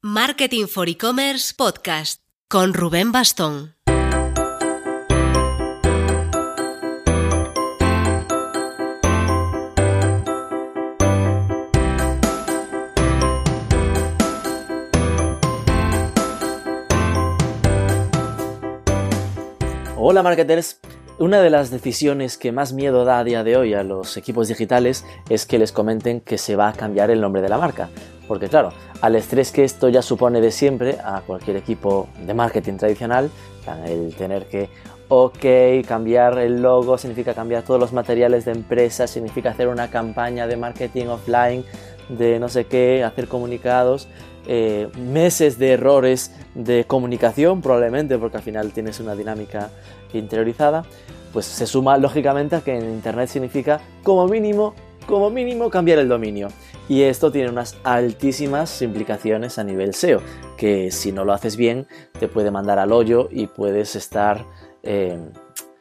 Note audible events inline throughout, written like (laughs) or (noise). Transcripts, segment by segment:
Marketing for E-Commerce Podcast con Rubén Bastón. Hola marketers, una de las decisiones que más miedo da a día de hoy a los equipos digitales es que les comenten que se va a cambiar el nombre de la marca. Porque claro, al estrés que esto ya supone de siempre a cualquier equipo de marketing tradicional, el tener que, ok, cambiar el logo significa cambiar todos los materiales de empresa, significa hacer una campaña de marketing offline, de no sé qué, hacer comunicados, eh, meses de errores de comunicación probablemente, porque al final tienes una dinámica interiorizada, pues se suma lógicamente a que en Internet significa como mínimo, como mínimo cambiar el dominio. Y esto tiene unas altísimas implicaciones a nivel SEO, que si no lo haces bien te puede mandar al hoyo y puedes estar eh,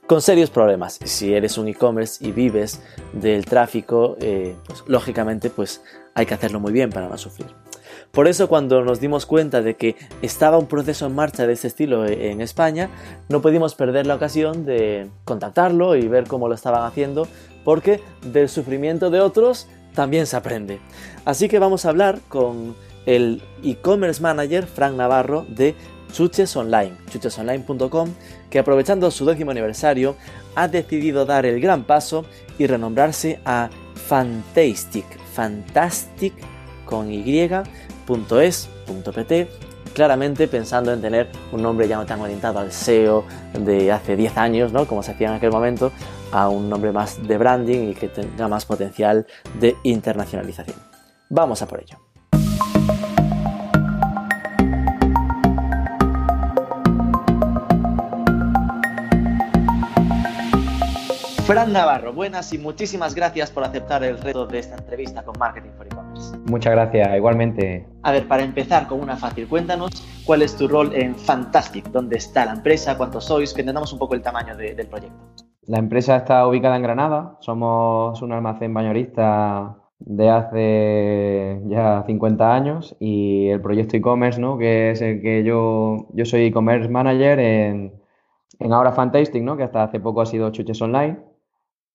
con serios problemas. Si eres un e-commerce y vives del tráfico, eh, pues lógicamente pues hay que hacerlo muy bien para no sufrir. Por eso cuando nos dimos cuenta de que estaba un proceso en marcha de este estilo en España, no pudimos perder la ocasión de contactarlo y ver cómo lo estaban haciendo, porque del sufrimiento de otros también se aprende. Así que vamos a hablar con el e-commerce manager Frank Navarro de Chuches Online, chuchesonline.com, que aprovechando su décimo aniversario ha decidido dar el gran paso y renombrarse a Fantastic, Fantastic con Y, .es.pt, claramente pensando en tener un nombre ya no tan orientado al SEO de hace 10 años, ¿no? como se hacía en aquel momento, a un nombre más de branding y que tenga más potencial de internacionalización. Vamos a por ello. Fran Navarro, buenas y muchísimas gracias por aceptar el reto de esta entrevista con Marketing for. Muchas gracias, igualmente. A ver, para empezar con una fácil, cuéntanos cuál es tu rol en Fantastic, dónde está la empresa, cuántos sois, que entendamos un poco el tamaño del proyecto. La empresa está ubicada en Granada, somos un almacén bañorista de hace ya 50 años y el proyecto e-commerce, ¿no? que es el que yo, yo soy e-commerce manager en, en ahora Fantastic, ¿no? que hasta hace poco ha sido Chuches Online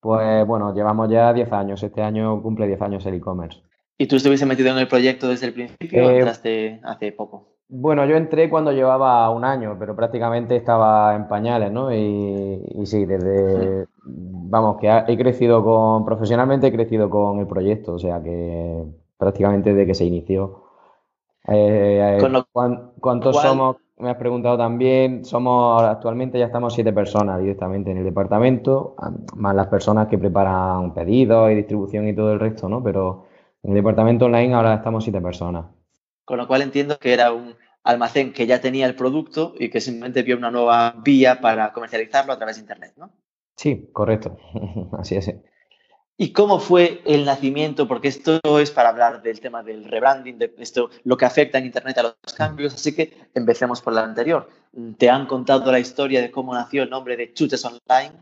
pues bueno, llevamos ya 10 años. Este año cumple 10 años el e-commerce. ¿Y tú estuviste metido en el proyecto desde el principio o eh, entraste hace poco? Bueno, yo entré cuando llevaba un año, pero prácticamente estaba en pañales, ¿no? Y, sí, desde, vamos, que he crecido con, profesionalmente he crecido con el proyecto, o sea que prácticamente desde que se inició. Eh, eh, ¿Cuántos somos? me has preguntado también, somos actualmente ya estamos siete personas directamente en el departamento, más las personas que preparan pedidos y distribución y todo el resto, ¿no? Pero en el departamento online ahora estamos siete personas. Con lo cual entiendo que era un almacén que ya tenía el producto y que simplemente vio una nueva vía para comercializarlo a través de Internet, ¿no? Sí, correcto. (laughs) Así es. ¿Y cómo fue el nacimiento? Porque esto es para hablar del tema del rebranding, de esto, lo que afecta en Internet a los cambios, así que empecemos por la anterior. ¿Te han contado la historia de cómo nació el nombre de Chuches Online?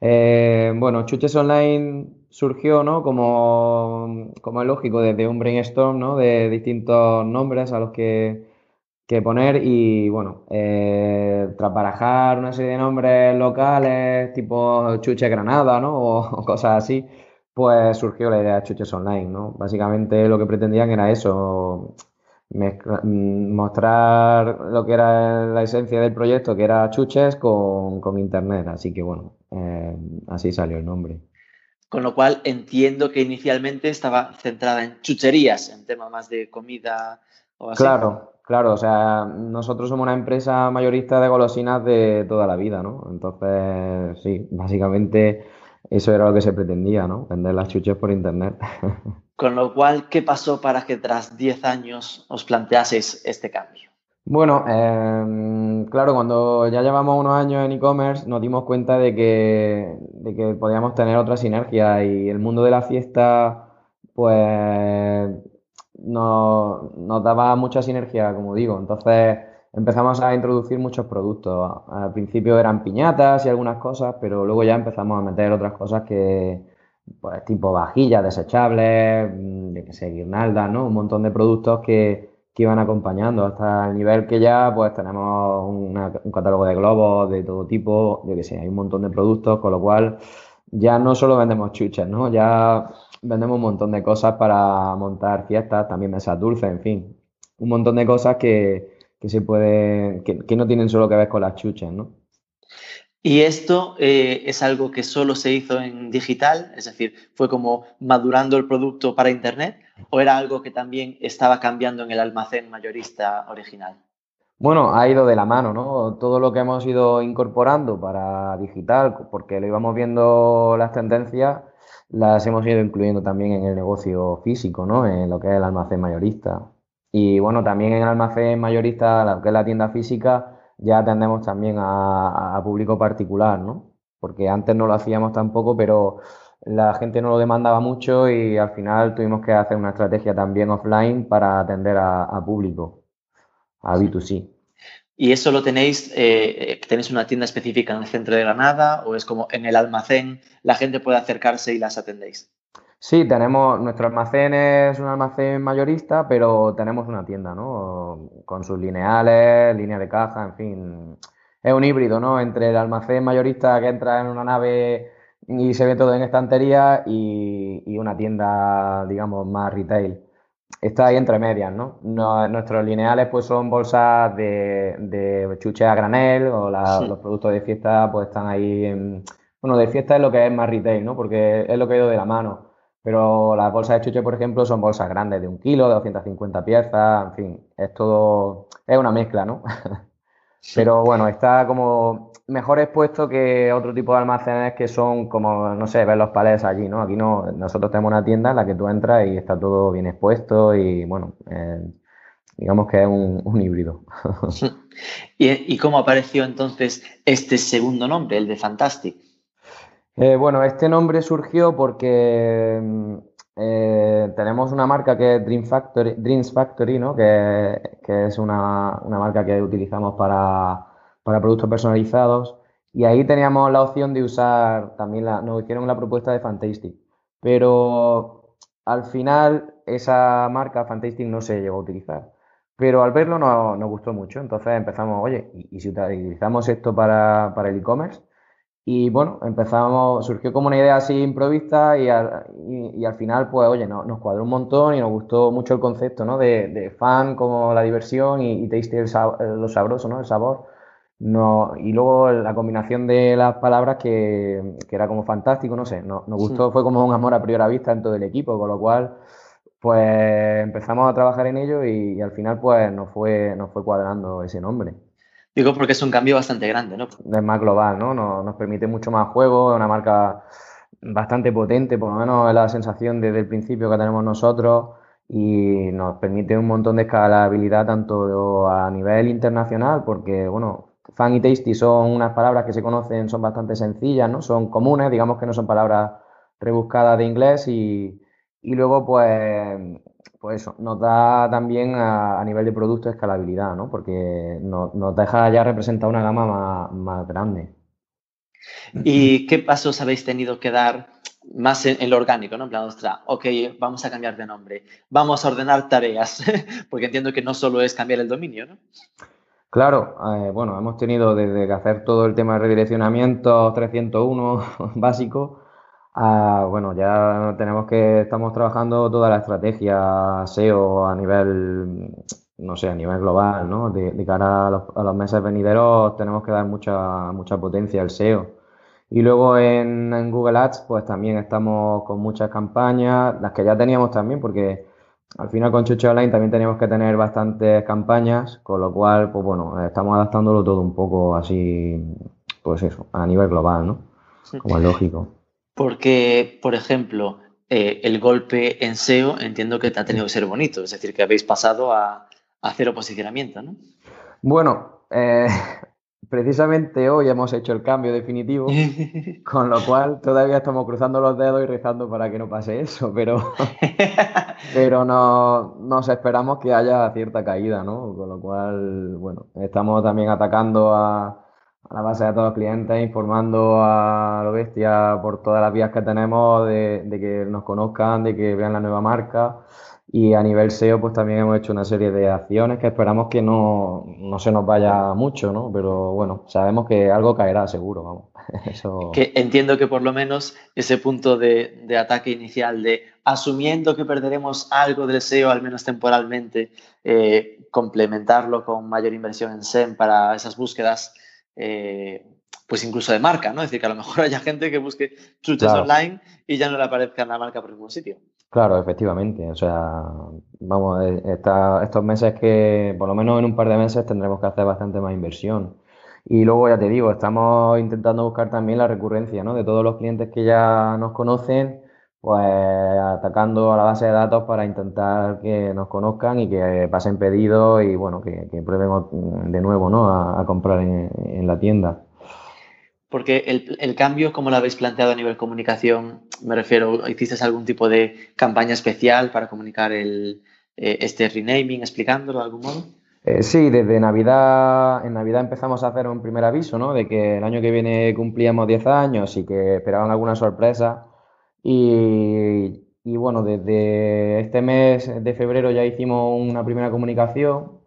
Eh, bueno, Chuches Online surgió, ¿no? Como, como es lógico, desde un brainstorm, ¿no? De distintos nombres a los que, poner y, bueno, eh, tras barajar una serie de nombres locales, tipo Chuche Granada, ¿no? o cosas así, pues surgió la idea de Chuches Online, ¿no? Básicamente lo que pretendían era eso, mm, mostrar lo que era la esencia del proyecto, que era Chuches con, Internet. Así que bueno, eh, así salió el nombre. Con lo cual entiendo que inicialmente estaba centrada en chucherías, en temas más de comida o así. Claro, claro, o sea, nosotros somos una empresa mayorista de golosinas de toda la vida, ¿no? Entonces, sí, básicamente eso era lo que se pretendía, ¿no? Vender las chuches por internet. (laughs) Con lo cual, ¿qué pasó para que tras 10 años os planteaseis este cambio? Bueno, em, claro, cuando ya llevamos unos años en e-commerce nos dimos cuenta de que, de que podíamos tener otra sinergia y el mundo de la fiesta, pues, nos, daba mucha sinergia, como digo. Entonces, empezamos a introducir muchos productos. Al principio eran piñatas y algunas cosas, pero luego ya empezamos a meter otras cosas que, pues, tipo vajillas desechables, mm, de que sé, guirnaldas, ¿no? Un montón de productos que, que iban acompañando, hasta el nivel que ya pues tenemos un catálogo de globos de todo tipo, yo que sé, hay un montón de productos, con lo cual ya no solo vendemos chuches, ¿no? Ya vendemos un montón de cosas para montar fiestas, también mesas dulces, en fin, un montón de cosas que, se pueden, que, no tienen solo que ver con las chuches, ¿no? Y esto eh, es algo que solo se hizo en digital, es decir, fue como madurando el producto para Internet, o era algo que también estaba cambiando en el almacén mayorista original. Bueno, ha ido de la mano, ¿no? Todo lo que hemos ido incorporando para digital, porque lo íbamos viendo las tendencias, las hemos ido incluyendo también en el negocio físico, ¿no? En lo que es el almacén mayorista. Y bueno, también en el almacén mayorista, lo que es la tienda física, ya atendemos también a, público particular, ¿no? Porque antes no lo hacíamos tampoco, pero la gente no lo demandaba mucho y al final tuvimos que hacer una estrategia también offline para atender a, a público, a B2C. ¿Y eso lo tenéis, eh, tenéis una tienda específica en el centro de Granada o es como en el almacén, la gente puede acercarse y las atendéis? Sí, tenemos, nuestro almacén es un almacén mayorista, pero tenemos una tienda, ¿no? Con sus lineales, línea de caja, en fin. Es un híbrido, ¿no? Entre el almacén mayorista que entra en una nave y se ve todo en estantería y, y una tienda, digamos, más retail está ahí entre medias, ¿no? nuestros lineales pues son bolsas de, de chuche a granel o los productos de fiesta pues están ahí en... Bueno, de fiesta es lo que es más retail, ¿no? Porque es lo que ha ido de la mano. Pero las bolsas de chuche, por ejemplo, son bolsas grandes de un kilo, de 250 piezas, en fin, es todo... es una mezcla, ¿no? (laughs) Pero bueno, está como mejor expuesto que otro tipo de almacenes que son como, no sé, ver los palés allí, ¿no? Aquí no, nosotros tenemos una tienda en la que tú entras y está todo bien expuesto y bueno, eh, digamos que es un, híbrido. (laughs) (laughs) ¿Y, cómo apareció entonces este segundo nombre, el de Fantastic? Eh, bueno, este nombre surgió porque mm, eh, tenemos una marca que es Dream Factory, Dreams Factory, ¿no? Que, es una, marca que utilizamos para productos personalizados. Y ahí teníamos la opción de usar, también la, nos hicieron la propuesta de Fantastic. Pero al final esa marca Fantastic no se llegó a utilizar. Pero al verlo nos, gustó mucho. Entonces empezamos, oye, ¿y, si utilizamos esto para el e-commerce? Y bueno, empezamos, surgió como una idea así improvista y al, y, al final, pues oye, no, nos cuadró un montón y nos gustó mucho el concepto, ¿no? De, de fan como la diversión y, y tasty el, lo sabroso, ¿no? El sabor. No, y luego la combinación de las palabras que, era como fantástico, no sé, nos, gustó, fue como un amor a primera vista en todo el equipo, con lo cual pues empezamos a trabajar en ello y, al final pues nos fue, nos fue cuadrando ese nombre. Digo porque es un cambio bastante grande, ¿no? Es más global, ¿no? Nos, permite mucho más juego, es una marca bastante potente, por lo menos es la sensación desde el principio que tenemos nosotros y nos permite un montón de escalabilidad tanto a nivel internacional, porque, bueno, fan y tasty son unas palabras que se conocen, son bastante sencillas, ¿no? Son comunes, digamos que no son palabras rebuscadas de inglés y, luego pues, pues eso, nos da también a, nivel de producto escalabilidad, ¿no? Porque nos, deja ya representar una gama más, grande. ¿Y qué pasos habéis tenido que dar más en, lo orgánico, ¿no? En plan, ostras, ok, vamos a cambiar de nombre, vamos a ordenar tareas, (laughs) porque entiendo que no solo es cambiar el dominio, ¿no? Claro, eh, bueno, hemos tenido desde que hacer todo el tema de redireccionamiento 301 (laughs) básico, a, bueno, ya tenemos que, estamos trabajando toda la estrategia SEO a nivel, no sé, a nivel global, ¿no? De, cara a los, meses venideros tenemos que dar mucha, mucha potencia al SEO. Y luego en, en Google Ads, pues también estamos con muchas campañas, las que ya teníamos también, porque al final con Chuche Online también tenemos que tener bastantes campañas, con lo cual, pues bueno, estamos adaptándolo todo un poco así, pues eso, a nivel global, ¿no? Como es lógico. Porque, por ejemplo, eh, el golpe en SEO entiendo que te ha tenido que ser bonito, es decir, que habéis pasado a, a cero posicionamiento, ¿no? Bueno, eh, (laughs) precisamente hoy hemos hecho el cambio definitivo, (laughs) con lo cual todavía estamos cruzando los dedos y rezando para que no pase eso, pero, (laughs) pero no, nos esperamos que haya cierta caída, ¿no? Con lo cual, bueno, estamos también atacando a, la base de todos los clientes, informando a lo bestia por todas las vías que tenemos de, de que nos conozcan, de que vean la nueva marca Y a nivel SEO, pues también hemos hecho una serie de acciones que esperamos que no, no se nos vaya mucho, ¿no? Pero bueno, sabemos que algo caerá seguro, vamos. (laughs) Eso... Que entiendo que por lo menos ese punto de, de, ataque inicial de asumiendo que perderemos algo del SEO, al menos temporalmente, eh, complementarlo con mayor inversión en SEM para esas búsquedas, eh, pues incluso de marca, ¿no? Es decir, que a lo mejor (laughs) haya gente que busque chuches online y ya no le aparezca la marca por ningún sitio. Claro, efectivamente. O sea, vamos, eh, estos meses que, por lo menos en un par de meses, tendremos que hacer bastante más inversión. Y luego, ya te digo, estamos intentando buscar también la recurrencia, ¿no? De todos los clientes que ya nos conocen, pues atacando a la base de datos para intentar que nos conozcan y que pasen pedidos y, bueno, que, prueben de nuevo, ¿no? A, comprar en la tienda. Porque el, cambio, como lo habéis planteado a nivel comunicación, me refiero, ¿hiciste algún tipo de campaña especial para comunicar el, eh, este renaming, explicándolo de algún modo? Eh, sí, desde Navidad, en Navidad empezamos a hacer un primer aviso, ¿no? De que el año que viene cumplíamos 10 años y que esperaban alguna sorpresa. Y, y bueno, desde este mes de febrero ya hicimos una primera comunicación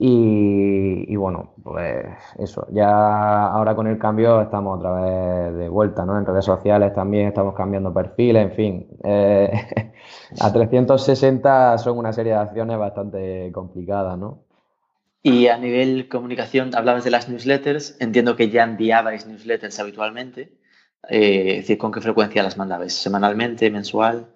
y, bueno, pues eso, ya ahora con el cambio estamos otra vez de vuelta, ¿no? En redes sociales también estamos cambiando perfiles, en fin. Eh, (laughs) a 360 son una serie de acciones bastante complicadas, ¿no? Y a nivel comunicación, hablabas de las newsletters, entiendo que ya enviabais newsletters habitualmente, eh, es decir, ¿con qué frecuencia las mandabais? ¿Semanalmente, mensual?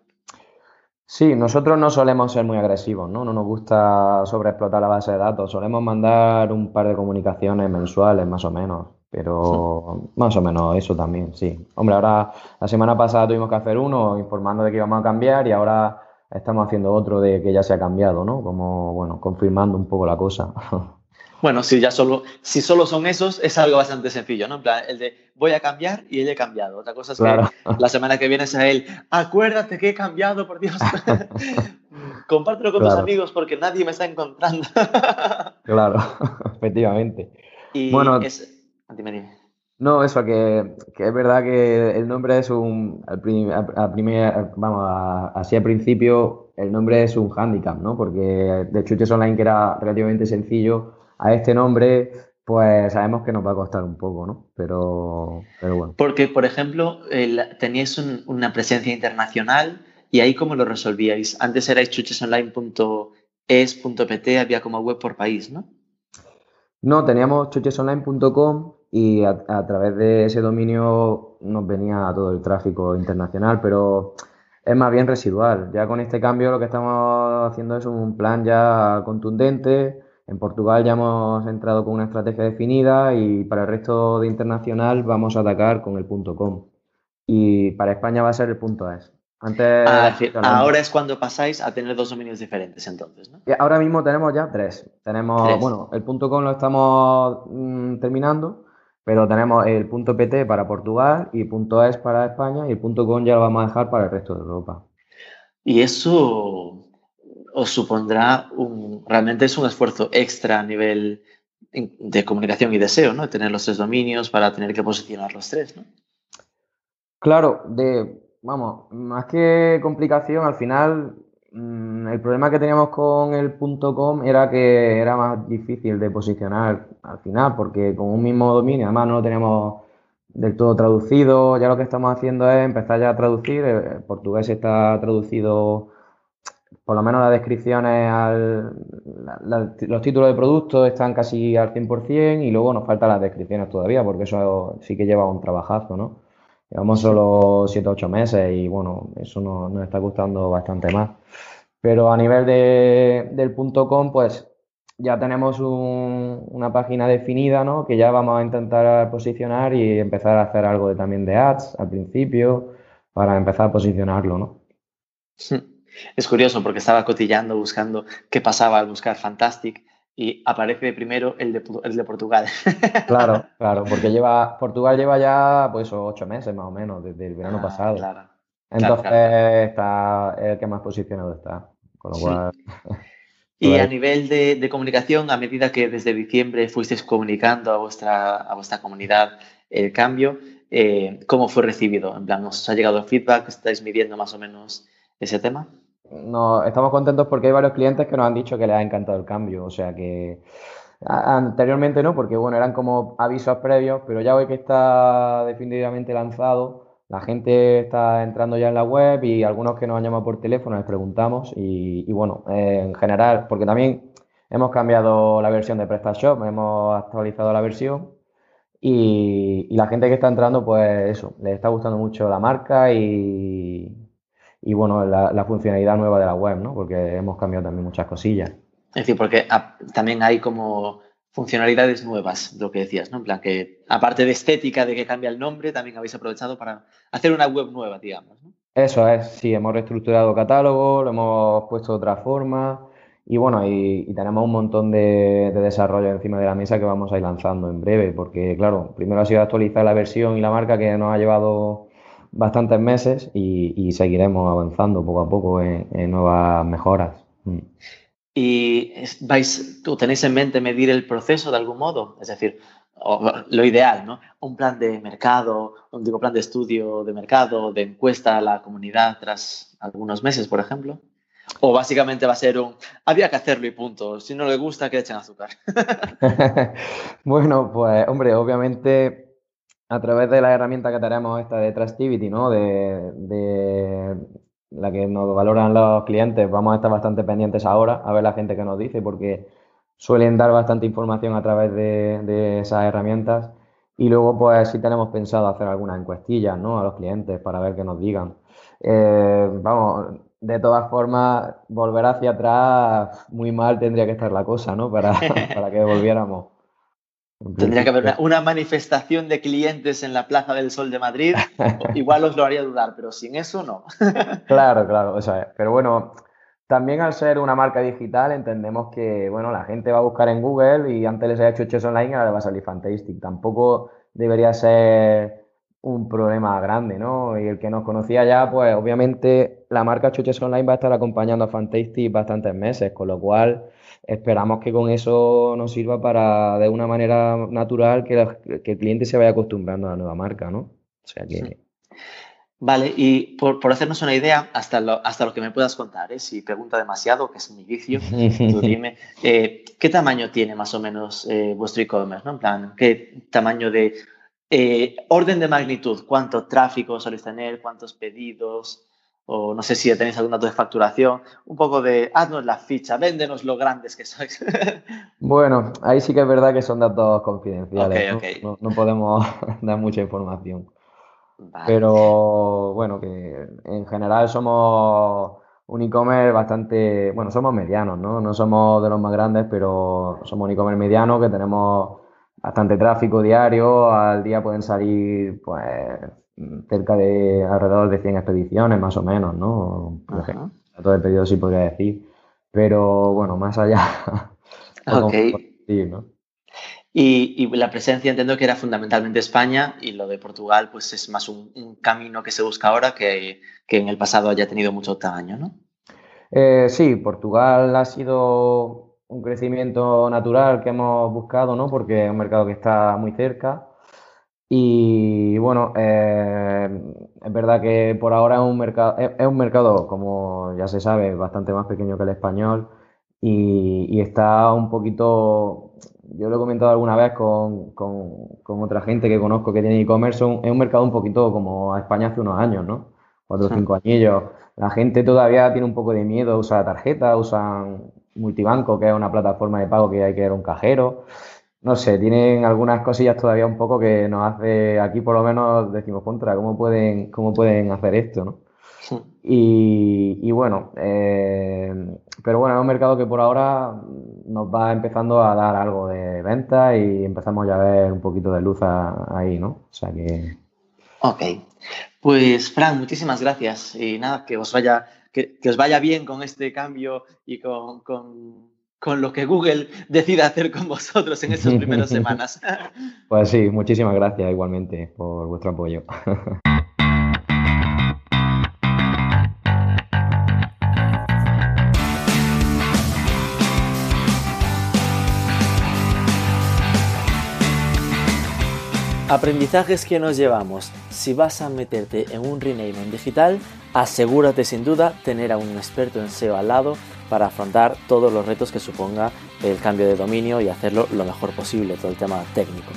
Sí, nosotros no solemos ser muy agresivos, ¿no? No nos gusta sobreexplotar la base de datos. Solemos mandar un par de comunicaciones mensuales, más o menos. Pero más o menos eso también, sí. Hombre, ahora la semana pasada tuvimos que hacer uno informando de que íbamos a cambiar y ahora estamos haciendo otro de que ya se ha cambiado, ¿no? Como, bueno, confirmando un poco la cosa. (laughs) Bueno, si ya solo, si solo son esos, es algo bastante sencillo, ¿no? En plan, el de voy a cambiar y él he cambiado. Otra cosa es que la semana que viene sea él, acuérdate que he cambiado, por Dios. (laughs) Compártelo con tus amigos porque nadie me está encontrando. (laughs) claro, (laughs) efectivamente. Y bueno, es... Dime, dime. No, eso, que, que, es verdad que el nombre es un. Al primer, vamos, así al principio, el nombre es un handicap, ¿no? Porque de Chuches Online, que era relativamente sencillo, a este nombre, pues sabemos que nos va a costar un poco, ¿no? Pero, pero bueno. Porque, por ejemplo, teníais una presencia internacional y ahí cómo lo resolvíais. Antes erais chuchesonline.es.pt, había como web por país, ¿no? No, teníamos chuchesonline.com y a, través de ese dominio nos venía todo el tráfico internacional, pero es más bien residual. Ya con este cambio lo que estamos haciendo es un plan ya contundente en Portugal ya hemos entrado con una estrategia definida y para el resto de internacional vamos a atacar con el punto .com. Y para España va a ser el punto .es. Antes, ah, ahora es cuando pasáis a tener dos dominios diferentes, entonces, ¿no? Ahora mismo tenemos ya tres. Tenemos, bueno, el punto .com lo estamos mm, terminando, pero tenemos el punto .pt para Portugal y punto .es para España y el punto .com ya lo vamos a dejar para el resto de Europa. Y eso os supondrá un, realmente es un esfuerzo extra a nivel de comunicación y deseo, ¿no? Tener los tres dominios para tener que posicionar los tres, ¿no? Claro, de, vamos, más que complicación, al final mm, el problema que teníamos con el .com era que era más difícil de posicionar al final, porque con un mismo dominio, además no lo teníamos del todo traducido, ya lo que estamos haciendo es empezar ya a traducir, el portugués está traducido por lo menos las descripciones, al, los títulos de productos están casi al 100% y luego nos faltan las descripciones todavía, porque eso sí que lleva un trabajazo, ¿no? Llevamos solo 7 o 8 meses y bueno, eso nos, está costando bastante más. Pero a nivel de, del punto .com, pues ya tenemos una página definida, ¿no? Que ya vamos a intentar posicionar y empezar a hacer algo de, también de ads al principio para empezar a posicionarlo, ¿no? Sí. Es curioso porque estaba cotillando, buscando qué pasaba al buscar Fantastic y aparece primero el de, el de Portugal. (laughs) Claro, claro, porque lleva, Portugal lleva ya pues ocho meses más o menos, desde el verano ah, pasado. Claro. Entonces está el que más posicionado está. Con lo cual... (laughs) (laughs) Y a nivel de, comunicación, a medida que desde diciembre fuisteis comunicando a vuestra, a vuestra comunidad el cambio, eh, ¿cómo fue recibido? En plan, ¿os ha llegado el feedback? ¿Estáis midiendo más o menos ese tema? No, estamos contentos porque hay varios clientes que nos han dicho que les ha encantado el cambio. O sea que anteriormente no, porque bueno, eran como avisos previos, pero ya hoy que está definitivamente lanzado, la gente está entrando ya en la web y algunos que nos han llamado por teléfono les preguntamos y, bueno, en general, porque también hemos cambiado la versión de PrestaShop, hemos actualizado la versión y, la gente que está entrando, pues eso, les está gustando mucho la marca y, y bueno, la, funcionalidad nueva de la web, ¿no? Porque hemos cambiado también muchas cosillas. Es decir, porque también hay como funcionalidades nuevas, lo que decías, ¿no? En plan que, aparte de estética, de que cambia el nombre, también habéis aprovechado para hacer una web nueva, digamos, ¿no? Eso es, sí, hemos reestructurado catálogo, lo hemos puesto de otra forma y bueno, y, tenemos un montón de, de, desarrollo encima de la mesa que vamos a ir lanzando en breve, porque claro, primero ha sido actualizar la versión y la marca que nos ha llevado bastantes meses y, seguiremos avanzando poco a poco en, nuevas mejoras. Mm. ¿Y vais, tú tenéis en mente medir el proceso de algún modo? Es decir, lo ideal, ¿no? Un plan de mercado, un digo, plan de estudio de mercado, de encuesta a la comunidad tras algunos meses, por ejemplo. O básicamente va a ser un, había que hacerlo y punto. Si no le gusta, que echen azúcar. (laughs) bueno, pues hombre, obviamente a través de la herramienta que tenemos esta de Trustivity, ¿no? De, la que nos valoran los clientes, vamos a estar bastante pendientes ahora a ver la gente que nos dice, porque suelen dar bastante información a través de, esas herramientas. Y luego, pues sí tenemos pensado hacer algunas encuestillas, ¿no? A los clientes para ver qué nos digan. Eh, vamos, de todas formas, volver hacia atrás muy mal tendría que estar la cosa, ¿no? Para, (laughs) para que volviéramos. Tendría que haber (laughs) una, manifestación de clientes en la Plaza del Sol de Madrid. (laughs) Igual os lo haría dudar, pero sin eso no. (laughs) claro, claro. Pero bueno, también al ser una marca digital entendemos que bueno, la gente va a buscar en Google y antes les ha hecho Chess Online y ahora le va a salir Fantastic. Tampoco debería ser un problema grande, ¿no? Y el que nos conocía ya, pues obviamente la marca Chuches Online va a estar acompañando a Fantastic bastantes meses, con lo cual esperamos que con eso nos sirva para, de una manera natural, que, el cliente se vaya acostumbrando a la nueva marca, ¿no? O sea que... Vale, y por, hacernos una idea, hasta lo, hasta lo que me puedas contar, ¿eh? si pregunta demasiado, que es mi vicio, tú (laughs) dime, eh, ¿qué tamaño tiene más o menos eh, vuestro e-commerce? ¿no? En plan, ¿qué tamaño de orden de magnitud? ¿Cuánto tráfico soléis tener? ¿Cuántos pedidos? O no sé si tenéis algún dato de facturación, un poco de haznos la ficha, véndenos lo grandes que sois. (laughs) bueno, ahí sí que es verdad que son datos confidenciales, ¿no? ¿no? podemos (laughs) dar mucha información. Pero bueno, que en general somos un e-commerce bastante, bueno, somos medianos, ¿no? No somos de los más grandes, pero somos un e-commerce mediano que tenemos bastante tráfico diario, al día pueden salir pues cerca de alrededor de 100 expediciones, más o menos, ¿no? Todo el pedido sí podría decir. Pero bueno, más allá. (laughs) ok. Y, la presencia entiendo que era fundamentalmente España y lo de Portugal pues es más un, camino que se busca ahora que, en el pasado haya tenido mucho tamaño, ¿no? Eh, sí, Portugal ha sido un crecimiento natural que hemos buscado, ¿no? Porque es un mercado que está muy cerca y bueno, eh, es verdad que por ahora es un mercado, es, un mercado, como ya se sabe, bastante más pequeño que el español y, está un poquito, yo lo he comentado alguna vez con, con, otra gente que conozco que tiene e-commerce, es un mercado un poquito como a España hace unos años, ¿no? Cuatro o cinco añillos. La gente todavía tiene un poco de miedo a usar tarjeta, usan multibanco, que es una plataforma de pago que hay que ir a un cajero no sé, tienen algunas cosillas todavía un poco que nos hace, aquí por lo menos decimos contra, ¿cómo pueden, cómo pueden hacer esto, no? Y, bueno, eh, pero bueno, es un mercado que por ahora nos va empezando a dar algo de venta y empezamos ya a ver un poquito de luz ahí, ¿no? O sea que... Ok, pues Fran, muchísimas gracias y nada, que os vaya, que, os vaya bien con este cambio y con con lo que Google decida hacer con vosotros en esas primeras (laughs) semanas. Pues sí, muchísimas gracias igualmente por vuestro apoyo. Aprendizajes que nos llevamos. Si vas a meterte en un rename en digital, asegúrate sin duda tener a un experto en SEO al lado para afrontar todos los retos que suponga el cambio de dominio y hacerlo lo mejor posible, todo el tema técnico.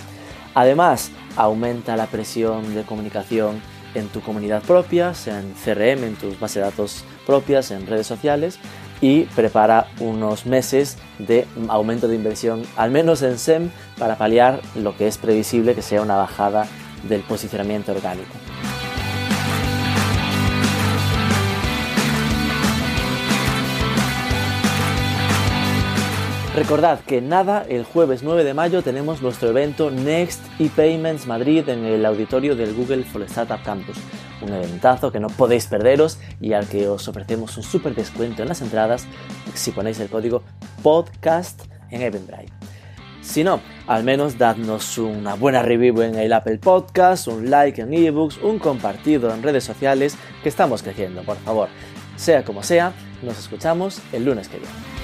Además, aumenta la presión de comunicación en tu comunidad propia, en CRM, en tus bases de datos propias, en redes sociales y prepara unos meses de aumento de inversión, al menos en SEM, para paliar lo que es previsible que sea una bajada del posicionamiento orgánico. Recordad que nada, el jueves 9 de mayo tenemos nuestro evento Next ePayments Madrid en el auditorio del Google for Startup Campus. Un eventazo que no podéis perderos y al que os ofrecemos un súper descuento en las entradas si ponéis el código podcast en Eventbrite. Si no, al menos dadnos una buena review en el Apple Podcast, un like en ebooks, un compartido en redes sociales, que estamos creciendo, por favor. Sea como sea, nos escuchamos el lunes que viene.